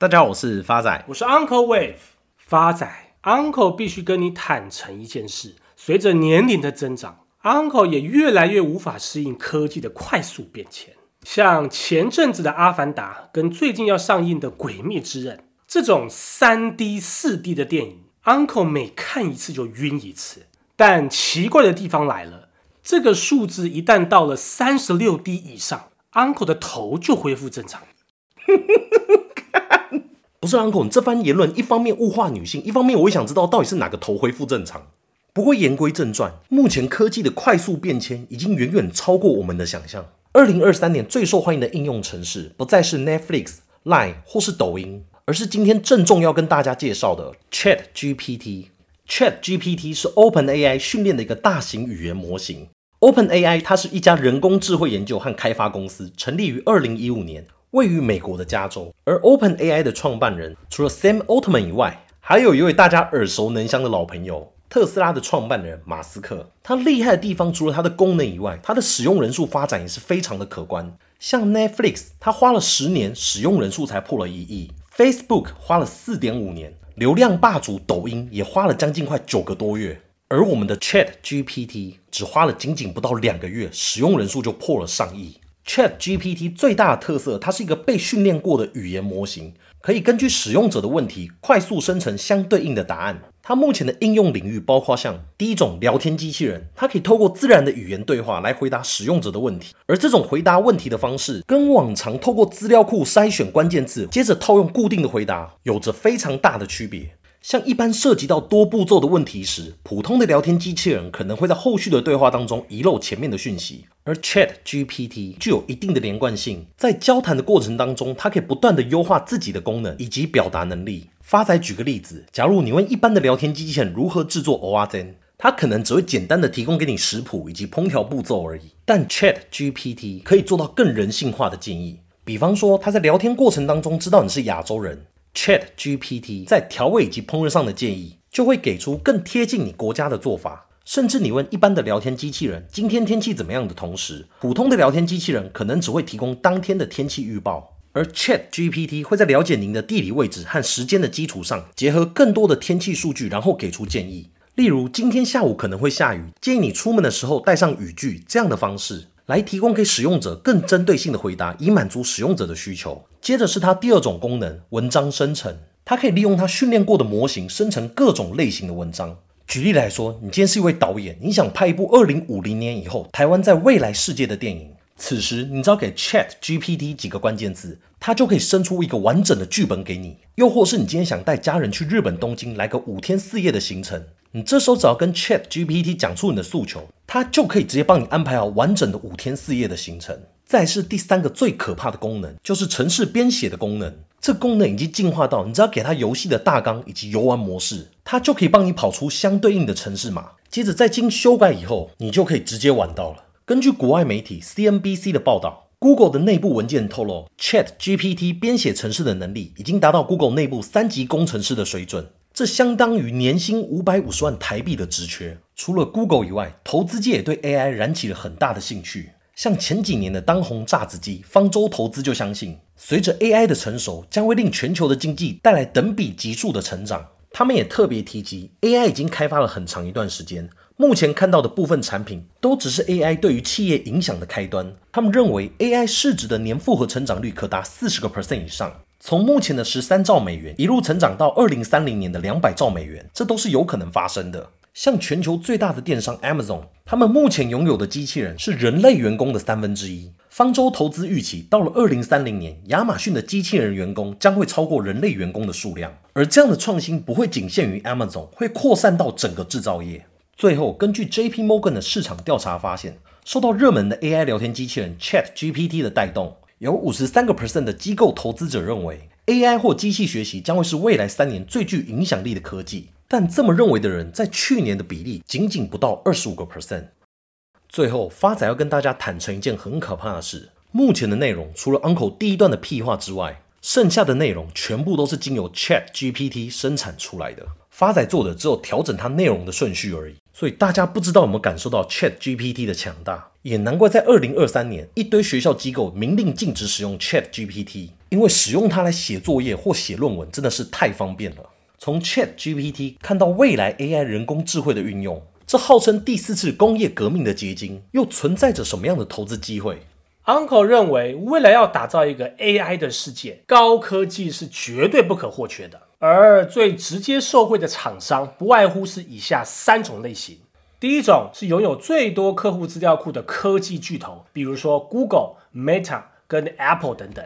大家好，我是发仔，我是 Uncle Wave。发仔，Uncle 必须跟你坦诚一件事：随着年龄的增长，Uncle 也越来越无法适应科技的快速变迁。像前阵子的《阿凡达》跟最近要上映的《鬼灭之刃》这种三 D、四 D 的电影，Uncle 每看一次就晕一次。但奇怪的地方来了，这个数字一旦到了三十六 D 以上。Uncle 的头就恢复正常。不是 Uncle，你这番言论一方面物化女性，一方面我也想知道到底是哪个头恢复正常。不过言归正传，目前科技的快速变迁已经远远超过我们的想象。二零二三年最受欢迎的应用程式不再是 Netflix、Line 或是抖音，而是今天郑重要跟大家介绍的 Chat GPT。Chat GPT 是 OpenAI 训练的一个大型语言模型。OpenAI 它是一家人工智慧研究和开发公司，成立于二零一五年，位于美国的加州。而 OpenAI 的创办人除了 Sam Altman 以外，还有一位大家耳熟能详的老朋友——特斯拉的创办人马斯克。他厉害的地方，除了它的功能以外，它的使用人数发展也是非常的可观。像 Netflix，它花了十年，使用人数才破了一亿；Facebook 花了四点五年，流量霸主抖音也花了将近快九个多月。而我们的 Chat GPT 只花了仅仅不到两个月，使用人数就破了上亿。Chat GPT 最大的特色，它是一个被训练过的语言模型，可以根据使用者的问题快速生成相对应的答案。它目前的应用领域包括像第一种聊天机器人，它可以透过自然的语言对话来回答使用者的问题，而这种回答问题的方式跟往常透过资料库筛选关键字，接着套用固定的回答，有着非常大的区别。像一般涉及到多步骤的问题时，普通的聊天机器人可能会在后续的对话当中遗漏前面的讯息，而 Chat GPT 具有一定的连贯性，在交谈的过程当中，它可以不断的优化自己的功能以及表达能力。发仔举个例子，假如你问一般的聊天机器人如何制作蚵仔煎，它可能只会简单的提供给你食谱以及烹调步骤而已，但 Chat GPT 可以做到更人性化的建议，比方说他在聊天过程当中知道你是亚洲人。Chat GPT 在调味以及烹饪上的建议，就会给出更贴近你国家的做法。甚至你问一般的聊天机器人今天天气怎么样的同时，普通的聊天机器人可能只会提供当天的天气预报，而 Chat GPT 会在了解您的地理位置和时间的基础上，结合更多的天气数据，然后给出建议。例如今天下午可能会下雨，建议你出门的时候带上雨具这样的方式。来提供给使用者更针对性的回答，以满足使用者的需求。接着是它第二种功能，文章生成。它可以利用它训练过的模型生成各种类型的文章。举例来说，你今天是一位导演，你想拍一部二零五零年以后台湾在未来世界的电影。此时，你只要给 Chat GPT 几个关键字，它就可以生出一个完整的剧本给你。又或是你今天想带家人去日本东京来个五天四夜的行程。你这时候只要跟 Chat GPT 讲出你的诉求，它就可以直接帮你安排好完整的五天四夜的行程。再是第三个最可怕的功能，就是城市编写的功能。这功能已经进化到，你只要给它游戏的大纲以及游玩模式，它就可以帮你跑出相对应的城市码。接着再经修改以后，你就可以直接玩到了。根据国外媒体 CNBC 的报道，Google 的内部文件透露，Chat GPT 编写城市的能力已经达到 Google 内部三级工程师的水准。这相当于年薪五百五十万台币的职缺。除了 Google 以外，投资界也对 AI 燃起了很大的兴趣。像前几年的当红炸子鸡，方舟投资就相信，随着 AI 的成熟，将会令全球的经济带来等比级数的成长。他们也特别提及，AI 已经开发了很长一段时间，目前看到的部分产品都只是 AI 对于企业影响的开端。他们认为，AI 市值的年复合成长率可达四十个 percent 以上。从目前的十三兆美元一路成长到二零三零年的两百兆美元，这都是有可能发生的。像全球最大的电商 Amazon，他们目前拥有的机器人是人类员工的三分之一。方舟投资预期，到了二零三零年，亚马逊的机器人员工将会超过人类员工的数量。而这样的创新不会仅限于 Amazon，会扩散到整个制造业。最后，根据 JP Morgan 的市场调查发现，受到热门的 AI 聊天机器人 Chat GPT 的带动。有五十三个 percent 的机构投资者认为，AI 或机器学习将会是未来三年最具影响力的科技。但这么认为的人，在去年的比例仅仅不到二十五个 percent。最后，发仔要跟大家坦诚一件很可怕的事：目前的内容，除了 Uncle 第一段的屁话之外，剩下的内容全部都是经由 Chat GPT 生产出来的。发仔做的只有调整它内容的顺序而已。所以大家不知道有没有感受到 Chat GPT 的强大，也难怪在二零二三年，一堆学校机构明令禁止使用 Chat GPT。因为使用它来写作业或写论文真的是太方便了。从 ChatGPT 看到未来 AI 人工智慧的运用，这号称第四次工业革命的结晶，又存在着什么样的投资机会？Uncle 认为，未来要打造一个 AI 的世界，高科技是绝对不可或缺的。而最直接受惠的厂商，不外乎是以下三种类型。第一种是拥有最多客户资料库的科技巨头，比如说 Google、Meta 跟 Apple 等等。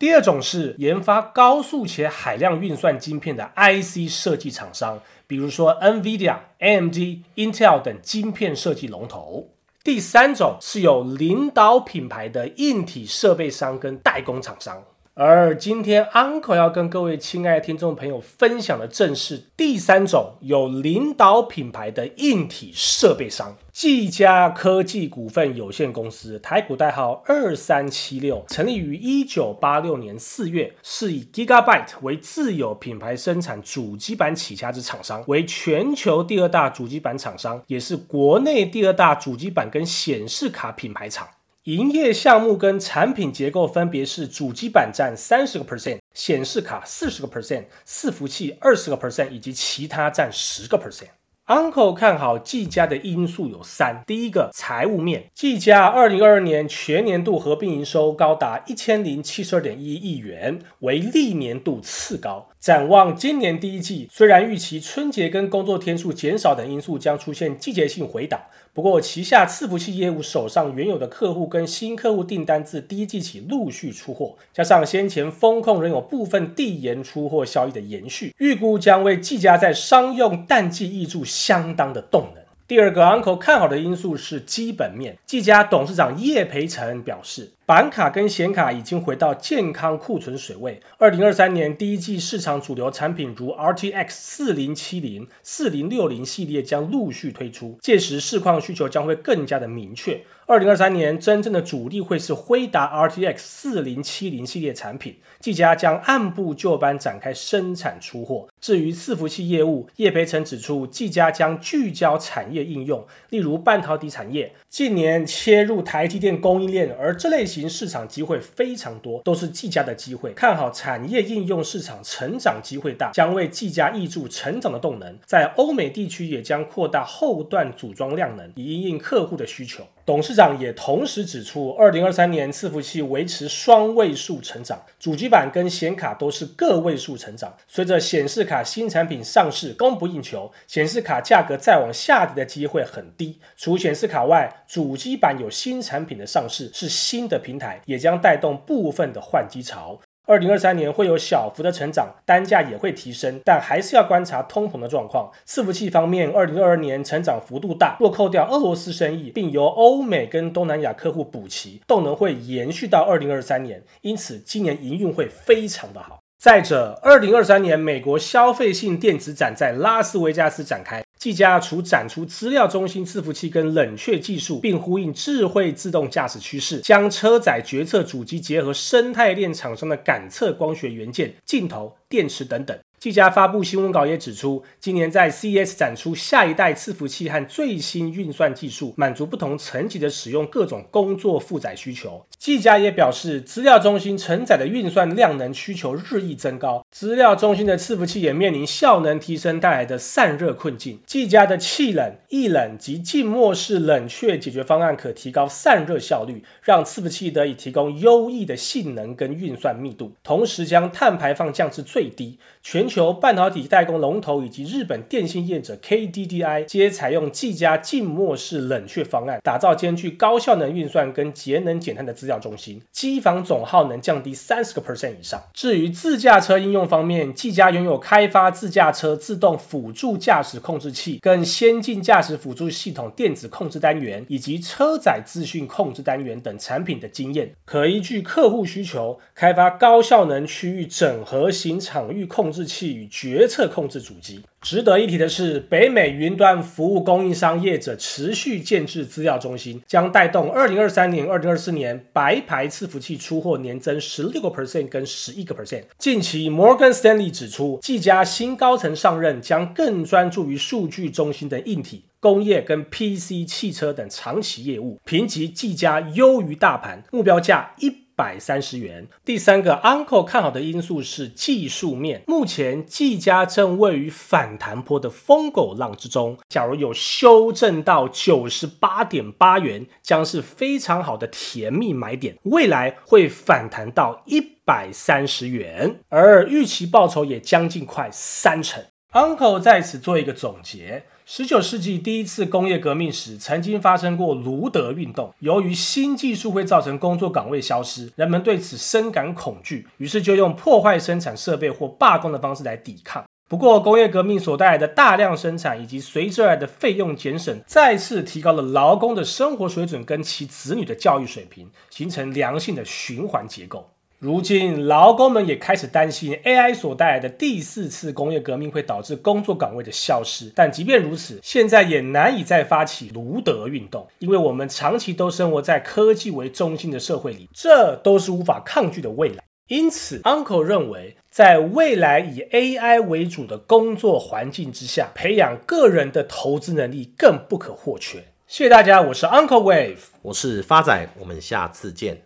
第二种是研发高速且海量运算晶片的 IC 设计厂商，比如说 NVIDIA、AMD、Intel 等晶片设计龙头。第三种是有领导品牌的硬体设备商跟代工厂商。而今天 Uncle 要跟各位亲爱的听众朋友分享的，正是第三种有领导品牌的硬体设备商——技嘉科技股份有限公司，台股代号二三七六，成立于一九八六年四月，是以 Gigabyte 为自有品牌生产主机板起家之厂商，为全球第二大主机板厂商，也是国内第二大主机板跟显示卡品牌厂。营业项目跟产品结构分别是主机板占三十个 percent，显示卡四十个 percent，伺服器二十个 percent，以及其他占十个 percent。Uncle 看好技嘉的因素有三：第一个，财务面，技嘉二零二二年全年度合并营收高达一千零七十二点一亿元，为历年度次高。展望今年第一季，虽然预期春节跟工作天数减少等因素将出现季节性回档，不过旗下伺服器业务手上原有的客户跟新客户订单自第一季起陆续出货，加上先前风控仍有部分递延出货效益的延续，预估将为技嘉在商用淡季挹注相当的动能。第二个 Uncle 看好的因素是基本面。技嘉董事长叶培成表示，板卡跟显卡已经回到健康库存水位。二零二三年第一季市场主流产品如 RTX 四零七零、四零六零系列将陆续推出，届时市况需求将会更加的明确。二零二三年真正的主力会是辉达 RTX 四零七零系列产品，技嘉将按部就班展开生产出货。至于伺服器业务，叶培成指出，技嘉将聚焦产业应用，例如半导体产业，近年切入台积电供应链，而这类型市场机会非常多，都是技嘉的机会。看好产业应用市场成长机会大，将为技嘉挹注成长的动能。在欧美地区也将扩大后段组装量能，以应应客户的需求。董事长也同时指出，二零二三年伺服器维持双位数成长，主机板跟显卡都是个位数成长。随着显示卡新产品上市，供不应求，显示卡价格再往下跌的机会很低。除显示卡外，主机板有新产品的上市，是新的平台，也将带动部分的换机潮。二零二三年会有小幅的成长，单价也会提升，但还是要观察通膨的状况。伺服器方面，二零二二年成长幅度大，若扣掉俄罗斯生意，并由欧美跟东南亚客户补齐，动能会延续到二零二三年，因此今年营运会非常的好。再者，二零二三年美国消费性电子展在拉斯维加斯展开。技嘉除展出资料中心伺服器跟冷却技术，并呼应智慧自动驾驶趋势，将车载决策主机结合生态链厂商的感测光学元件、镜头、电池等等。技嘉发布新闻稿也指出，今年在 CES 展出下一代伺服器和最新运算技术，满足不同层级的使用各种工作负载需求。技嘉也表示，资料中心承载的运算量能需求日益增高，资料中心的伺服器也面临效能提升带来的散热困境。技嘉的气冷、液冷及静默式冷却解决方案可提高散热效率，让伺服器得以提供优异的性能跟运算密度，同时将碳排放降至最低。全全球半导体代工龙头以及日本电信业者 KDDI 皆采用技嘉静默式冷却方案，打造兼具高效能运算跟节能减碳的资料中心，机房总耗能降低三十个 percent 以上。至于自驾车应用方面，技嘉拥有开发自驾车自动辅助驾驶控制器、更先进驾驶辅助系统电子控制单元以及车载资讯控制单元等产品的经验，可依据客户需求开发高效能区域整合型场域控制器。器与决策控制主机。值得一提的是，北美云端服务供应商业者持续建置资料中心，将带动二零二三年、二零二四年白牌伺服器出货年增十六个 percent 跟十一个 percent。近期，Morgan Stanley 指出，技嘉新高层上任将更专注于数据中心的硬体、工业跟 PC、汽车等长期业务，评级技嘉优于大盘，目标价一。百三十元。第三个，Uncle 看好的因素是技术面，目前技嘉正位于反弹波的疯狗浪之中，假如有修正到九十八点八元，将是非常好的甜蜜买点，未来会反弹到一百三十元，而预期报酬也将近快三成。Uncle 在此做一个总结。十九世纪第一次工业革命时，曾经发生过卢德运动。由于新技术会造成工作岗位消失，人们对此深感恐惧，于是就用破坏生产设备或罢工的方式来抵抗。不过，工业革命所带来的大量生产以及随之而来的费用节省，再次提高了劳工的生活水准跟其子女的教育水平，形成良性的循环结构。如今，劳工们也开始担心 AI 所带来的第四次工业革命会导致工作岗位的消失。但即便如此，现在也难以再发起卢德运动，因为我们长期都生活在科技为中心的社会里，这都是无法抗拒的未来。因此，Uncle 认为，在未来以 AI 为主的工作环境之下，培养个人的投资能力更不可或缺。谢谢大家，我是 Uncle Wave，我是发仔，我们下次见。